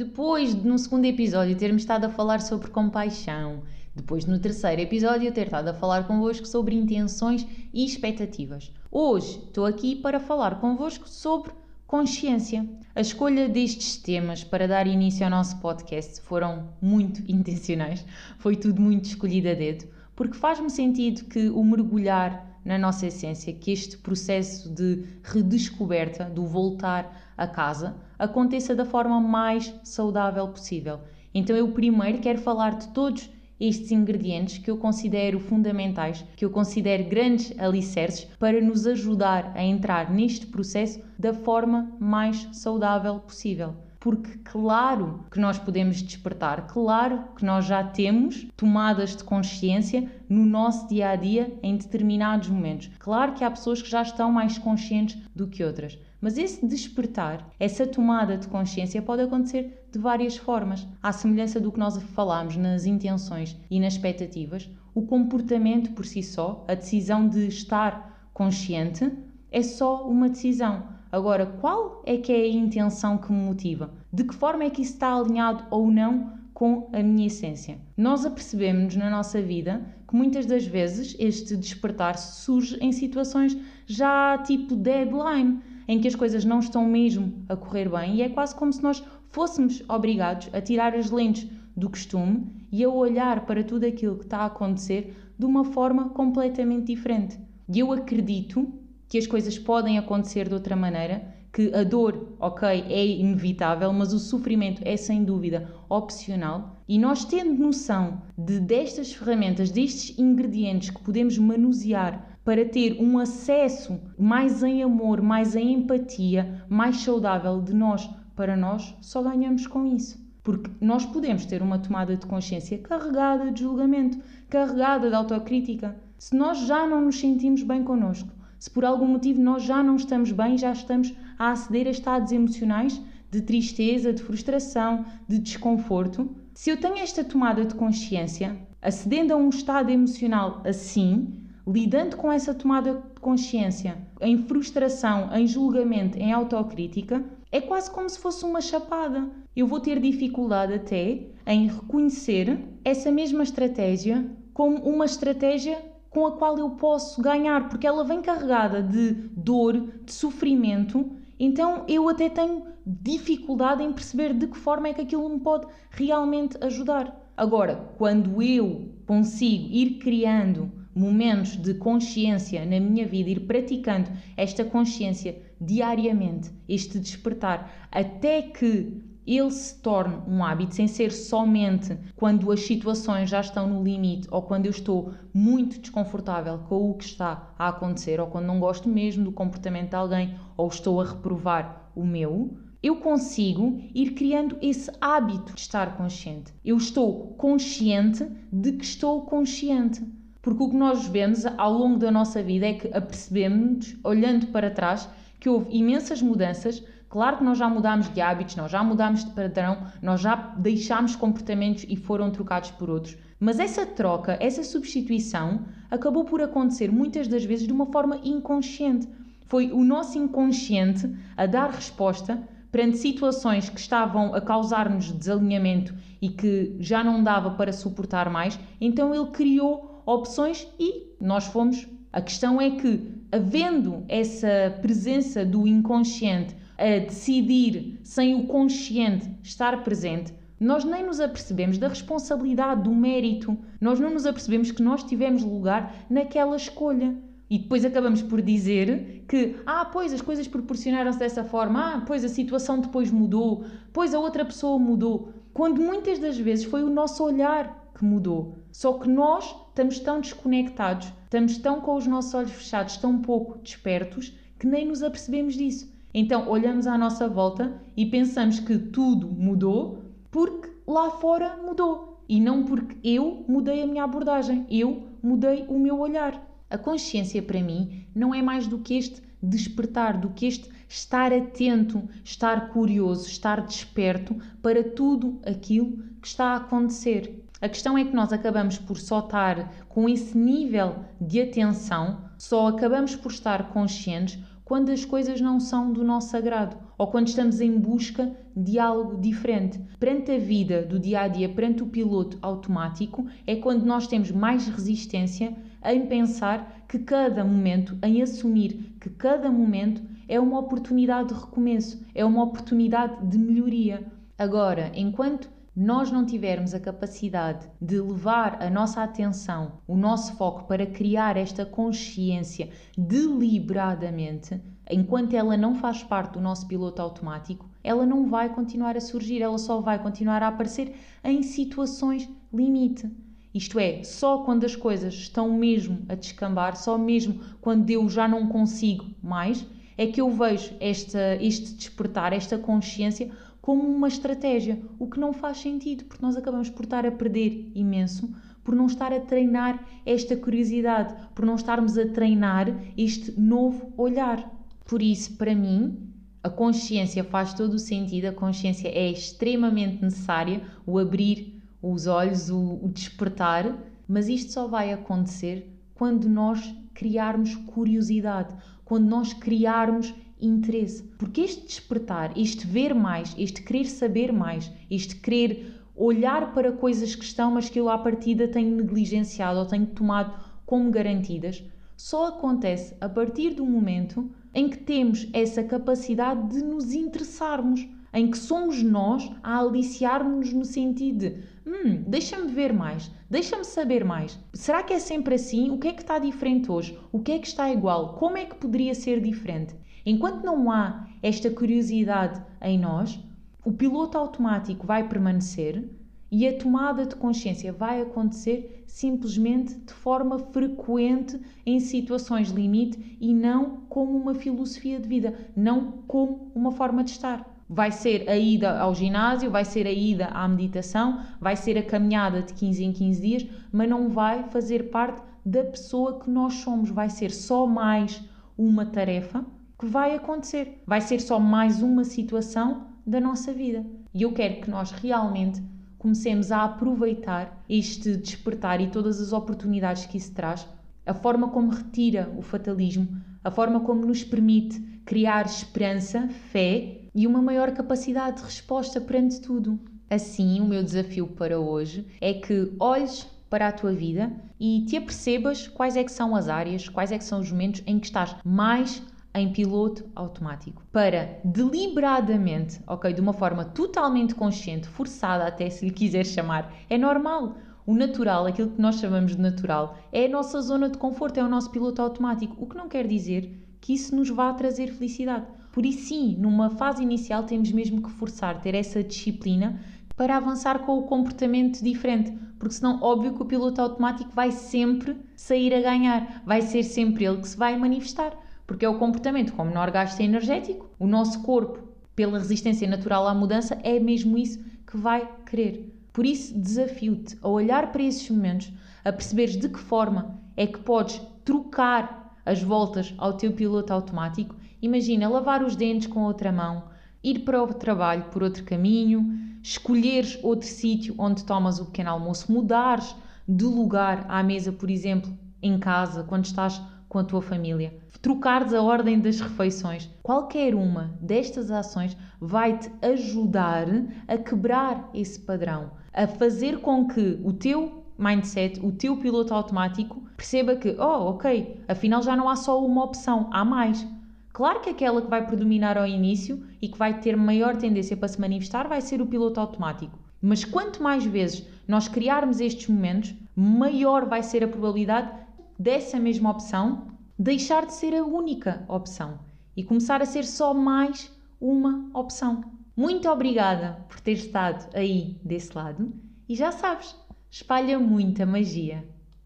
Depois, no segundo episódio, termos estado a falar sobre compaixão, depois, no terceiro episódio, ter estado a falar convosco sobre intenções e expectativas. Hoje estou aqui para falar convosco sobre consciência. A escolha destes temas para dar início ao nosso podcast foram muito intencionais, foi tudo muito escolhido a dedo, porque faz-me sentido que o mergulhar na nossa essência, que este processo de redescoberta, do voltar a casa, aconteça da forma mais saudável possível. Então eu primeiro quero falar de todos estes ingredientes que eu considero fundamentais, que eu considero grandes alicerces para nos ajudar a entrar neste processo da forma mais saudável possível porque claro que nós podemos despertar, claro que nós já temos tomadas de consciência no nosso dia a dia em determinados momentos. Claro que há pessoas que já estão mais conscientes do que outras, mas esse despertar, essa tomada de consciência pode acontecer de várias formas. À semelhança do que nós falámos nas intenções e nas expectativas, o comportamento por si só, a decisão de estar consciente, é só uma decisão Agora, qual é que é a intenção que me motiva? De que forma é que isso está alinhado ou não com a minha essência? Nós apercebemos na nossa vida que muitas das vezes este despertar surge em situações já tipo deadline, em que as coisas não estão mesmo a correr bem e é quase como se nós fôssemos obrigados a tirar as lentes do costume e a olhar para tudo aquilo que está a acontecer de uma forma completamente diferente. E eu acredito que as coisas podem acontecer de outra maneira, que a dor, ok, é inevitável, mas o sofrimento é sem dúvida opcional. E nós tendo noção de destas ferramentas, destes ingredientes que podemos manusear para ter um acesso mais em amor, mais em empatia, mais saudável de nós para nós, só ganhamos com isso. Porque nós podemos ter uma tomada de consciência carregada de julgamento, carregada de autocrítica, se nós já não nos sentimos bem connosco se por algum motivo nós já não estamos bem, já estamos a aceder a estados emocionais de tristeza, de frustração, de desconforto, se eu tenho esta tomada de consciência, acedendo a um estado emocional assim, lidando com essa tomada de consciência em frustração, em julgamento, em autocrítica, é quase como se fosse uma chapada. Eu vou ter dificuldade até em reconhecer essa mesma estratégia como uma estratégia com a qual eu posso ganhar, porque ela vem carregada de dor, de sofrimento, então eu até tenho dificuldade em perceber de que forma é que aquilo me pode realmente ajudar. Agora, quando eu consigo ir criando momentos de consciência na minha vida, ir praticando esta consciência diariamente, este despertar, até que ele se torne um hábito sem ser somente quando as situações já estão no limite ou quando eu estou muito desconfortável com o que está a acontecer ou quando não gosto mesmo do comportamento de alguém ou estou a reprovar o meu, eu consigo ir criando esse hábito de estar consciente. Eu estou consciente de que estou consciente. Porque o que nós vemos ao longo da nossa vida é que apercebemos, olhando para trás, que houve imensas mudanças Claro que nós já mudámos de hábitos, nós já mudámos de padrão, nós já deixámos comportamentos e foram trocados por outros. Mas essa troca, essa substituição, acabou por acontecer muitas das vezes de uma forma inconsciente. Foi o nosso inconsciente a dar resposta perante situações que estavam a causar-nos desalinhamento e que já não dava para suportar mais, então ele criou opções e nós fomos. A questão é que, havendo essa presença do inconsciente a decidir sem o consciente estar presente, nós nem nos apercebemos da responsabilidade, do mérito, nós não nos apercebemos que nós tivemos lugar naquela escolha. E depois acabamos por dizer que, ah, pois as coisas proporcionaram-se dessa forma, ah, pois a situação depois mudou, pois a outra pessoa mudou. Quando muitas das vezes foi o nosso olhar que mudou. Só que nós estamos tão desconectados, estamos tão com os nossos olhos fechados, tão pouco despertos, que nem nos apercebemos disso. Então olhamos à nossa volta e pensamos que tudo mudou porque lá fora mudou e não porque eu mudei a minha abordagem, eu mudei o meu olhar. A consciência para mim não é mais do que este despertar, do que este estar atento, estar curioso, estar desperto para tudo aquilo que está a acontecer. A questão é que nós acabamos por só estar com esse nível de atenção, só acabamos por estar conscientes quando as coisas não são do nosso agrado ou quando estamos em busca de algo diferente. Perante a vida do dia a dia, perante o piloto automático, é quando nós temos mais resistência em pensar que cada momento, em assumir que cada momento é uma oportunidade de recomeço, é uma oportunidade de melhoria. Agora, enquanto nós não tivermos a capacidade de levar a nossa atenção, o nosso foco para criar esta consciência deliberadamente, enquanto ela não faz parte do nosso piloto automático, ela não vai continuar a surgir, ela só vai continuar a aparecer em situações limite. Isto é, só quando as coisas estão mesmo a descambar, só mesmo quando eu já não consigo mais, é que eu vejo esta, este despertar, esta consciência como uma estratégia, o que não faz sentido, porque nós acabamos por estar a perder imenso por não estar a treinar esta curiosidade, por não estarmos a treinar este novo olhar. Por isso, para mim, a consciência faz todo o sentido, a consciência é extremamente necessária, o abrir os olhos, o, despertar, mas isto só vai acontecer quando nós criarmos curiosidade, quando nós criarmos interesse. Porque este despertar, este ver mais, este querer saber mais, este querer olhar para coisas que estão, mas que eu à partida tenho negligenciado ou tenho tomado como garantidas, só acontece a partir do momento em que temos essa capacidade de nos interessarmos, em que somos nós a aliciar-nos no sentido de hum, deixa-me ver mais, deixa-me saber mais. Será que é sempre assim? O que é que está diferente hoje? O que é que está igual? Como é que poderia ser diferente? Enquanto não há esta curiosidade em nós, o piloto automático vai permanecer e a tomada de consciência vai acontecer simplesmente de forma frequente em situações limite e não como uma filosofia de vida, não como uma forma de estar. Vai ser a ida ao ginásio, vai ser a ida à meditação, vai ser a caminhada de 15 em 15 dias, mas não vai fazer parte da pessoa que nós somos, vai ser só mais uma tarefa que vai acontecer. Vai ser só mais uma situação da nossa vida. E eu quero que nós realmente comecemos a aproveitar este despertar e todas as oportunidades que isso traz, a forma como retira o fatalismo, a forma como nos permite criar esperança, fé e uma maior capacidade de resposta perante tudo. Assim, o meu desafio para hoje é que olhes para a tua vida e te apercebas quais é que são as áreas, quais é que são os momentos em que estás mais em piloto automático. Para deliberadamente, ok, de uma forma totalmente consciente, forçada até se lhe quiser chamar, é normal. O natural, aquilo que nós chamamos de natural, é a nossa zona de conforto, é o nosso piloto automático, o que não quer dizer que isso nos vá trazer felicidade. Por isso, sim, numa fase inicial temos mesmo que forçar, ter essa disciplina para avançar com o comportamento diferente, porque senão, óbvio que o piloto automático vai sempre sair a ganhar, vai ser sempre ele que se vai manifestar porque é o comportamento com menor gasto energético, o nosso corpo, pela resistência natural à mudança, é mesmo isso que vai querer. Por isso, desafio-te a olhar para esses momentos, a perceberes de que forma é que podes trocar as voltas ao teu piloto automático. Imagina lavar os dentes com outra mão, ir para o trabalho por outro caminho, escolheres outro sítio onde tomas o pequeno almoço, mudares de lugar à mesa, por exemplo, em casa, quando estás com a tua família, trocares a ordem das refeições. Qualquer uma destas ações vai te ajudar a quebrar esse padrão, a fazer com que o teu mindset, o teu piloto automático, perceba que, oh, ok, afinal já não há só uma opção, há mais. Claro que aquela que vai predominar ao início e que vai ter maior tendência para se manifestar vai ser o piloto automático. Mas quanto mais vezes nós criarmos estes momentos, maior vai ser a probabilidade dessa mesma opção deixar de ser a única opção e começar a ser só mais uma opção. Muito obrigada por ter estado aí desse lado e já sabes, espalha muita magia.